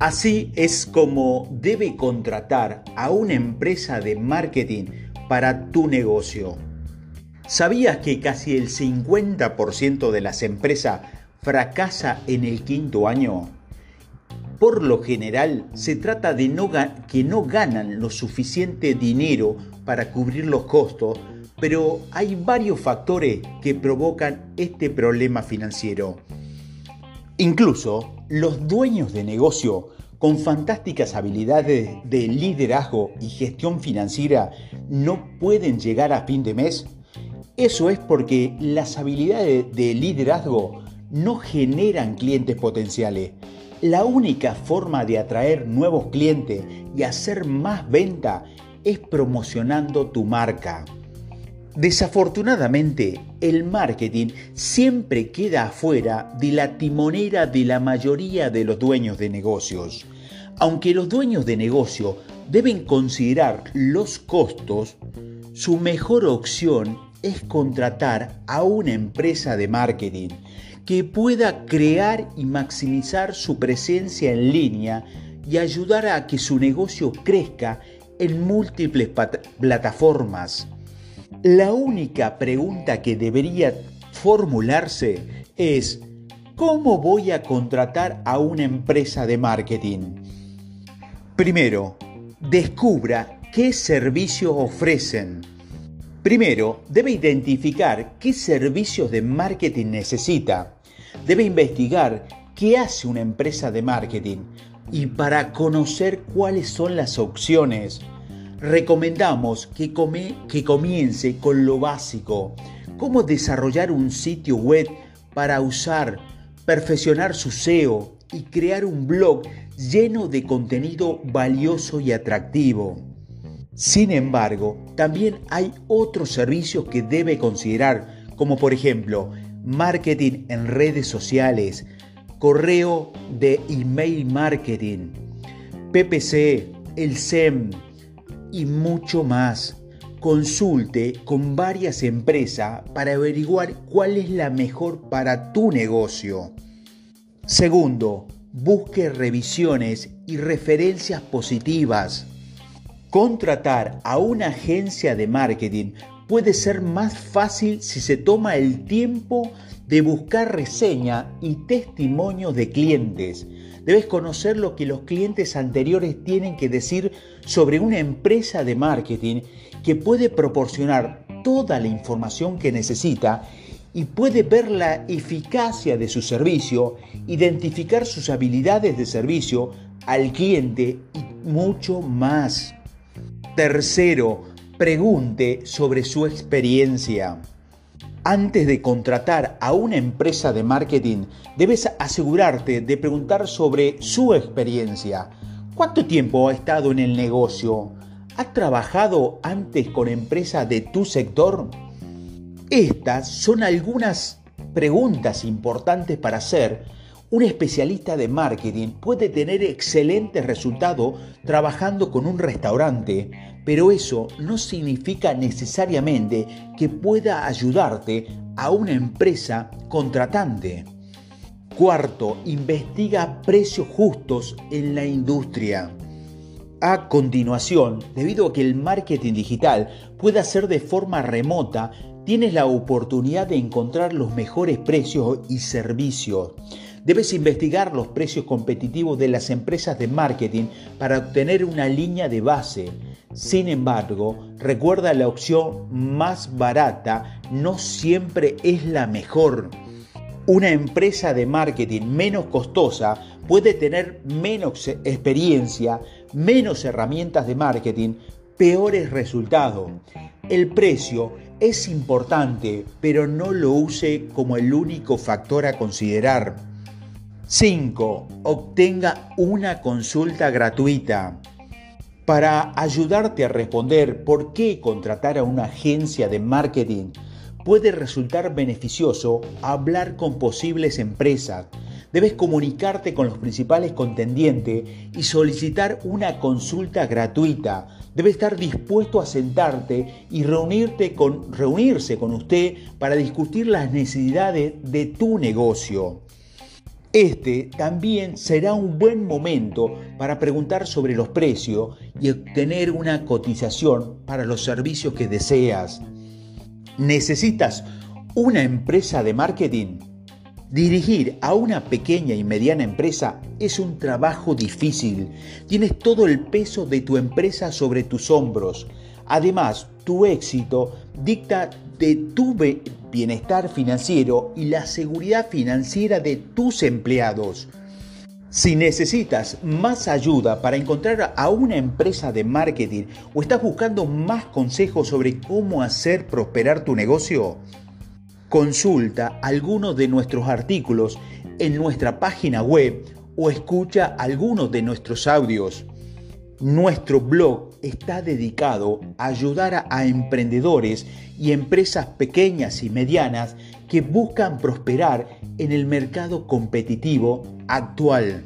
Así es como debe contratar a una empresa de marketing para tu negocio. ¿Sabías que casi el 50% de las empresas fracasa en el quinto año? Por lo general se trata de que no ganan lo suficiente dinero para cubrir los costos, pero hay varios factores que provocan este problema financiero. Incluso los dueños de negocio con fantásticas habilidades de liderazgo y gestión financiera no pueden llegar a fin de mes? Eso es porque las habilidades de liderazgo no generan clientes potenciales. La única forma de atraer nuevos clientes y hacer más venta es promocionando tu marca. Desafortunadamente, el marketing siempre queda afuera de la timonera de la mayoría de los dueños de negocios. Aunque los dueños de negocio deben considerar los costos, su mejor opción es contratar a una empresa de marketing que pueda crear y maximizar su presencia en línea y ayudar a que su negocio crezca en múltiples plataformas. La única pregunta que debería formularse es, ¿cómo voy a contratar a una empresa de marketing? Primero, descubra qué servicios ofrecen. Primero, debe identificar qué servicios de marketing necesita. Debe investigar qué hace una empresa de marketing y para conocer cuáles son las opciones recomendamos que, comience con lo básico, cómo desarrollar un sitio web para usar, perfeccionar su SEO y crear un blog lleno de contenido valioso y atractivo. Sin embargo, también hay otros servicios que debe considerar, como por ejemplo marketing en redes sociales, correo de email marketing, PPC, el SEM, y mucho más. Consulte con varias empresas para averiguar cuál es la mejor para tu negocio. Segundo, busque revisiones y referencias positivas. Contratar a una agencia de marketing puede ser más fácil si se toma el tiempo de buscar reseña y testimonios de clientes Debes conocer lo que los clientes anteriores tienen que decir sobre una empresa de marketing que puede proporcionar toda la información que necesita y puede ver la eficacia de su servicio, identificar sus habilidades de servicio al cliente y mucho más. Tercero, pregunte sobre su experiencia. Antes de contratar a una empresa de marketing, debes asegurarte de preguntar sobre su experiencia. ¿Cuánto tiempo ha estado en el negocio? ¿Ha trabajado antes con empresas de tu sector? Estas son algunas preguntas importantes para hacer. Un especialista de marketing puede tener excelentes resultados trabajando con un restaurante, pero eso no significa necesariamente que pueda ayudarte a una empresa contratante. Cuarto, investiga precios justos en la industria. A continuación, debido a que el marketing digital puede hacer de forma remota, tienes la oportunidad de encontrar los mejores precios y servicios. Debes investigar los precios competitivos de las empresas de marketing para obtener una línea de base. Sin embargo, recuerda la opción más barata no siempre es la mejor. Una empresa de marketing menos costosa puede tener menos experiencia, menos herramientas de marketing, peores resultados. El precio es importante, pero no lo use como el único factor a considerar. 5. Obtenga una consulta gratuita. Para ayudarte a responder por qué contratar a una agencia de marketing, puede resultar beneficioso hablar con posibles empresas. Debes comunicarte con los principales contendientes y solicitar una consulta gratuita. Debe estar dispuesto a sentarte y reunirse con usted para discutir las necesidades de tu negocio. Este también será un buen momento para preguntar sobre los precios y obtener una cotización para los servicios que deseas. ¿Necesitas una empresa de marketing? Dirigir a una pequeña y mediana empresa es un trabajo difícil. Tienes todo el peso de tu empresa sobre tus hombros. Además, tu éxito dicta de tu bienestar financiero y la seguridad financiera de tus empleados. Si necesitas más ayuda para encontrar a una empresa de marketing o estás buscando más consejos sobre cómo hacer prosperar tu negocio, consulta algunos de nuestros artículos en nuestra página web o escucha algunos de nuestros audios. Nuestro blog está dedicado a ayudar a emprendedores y empresas pequeñas y medianas que buscan prosperar en el mercado competitivo actual.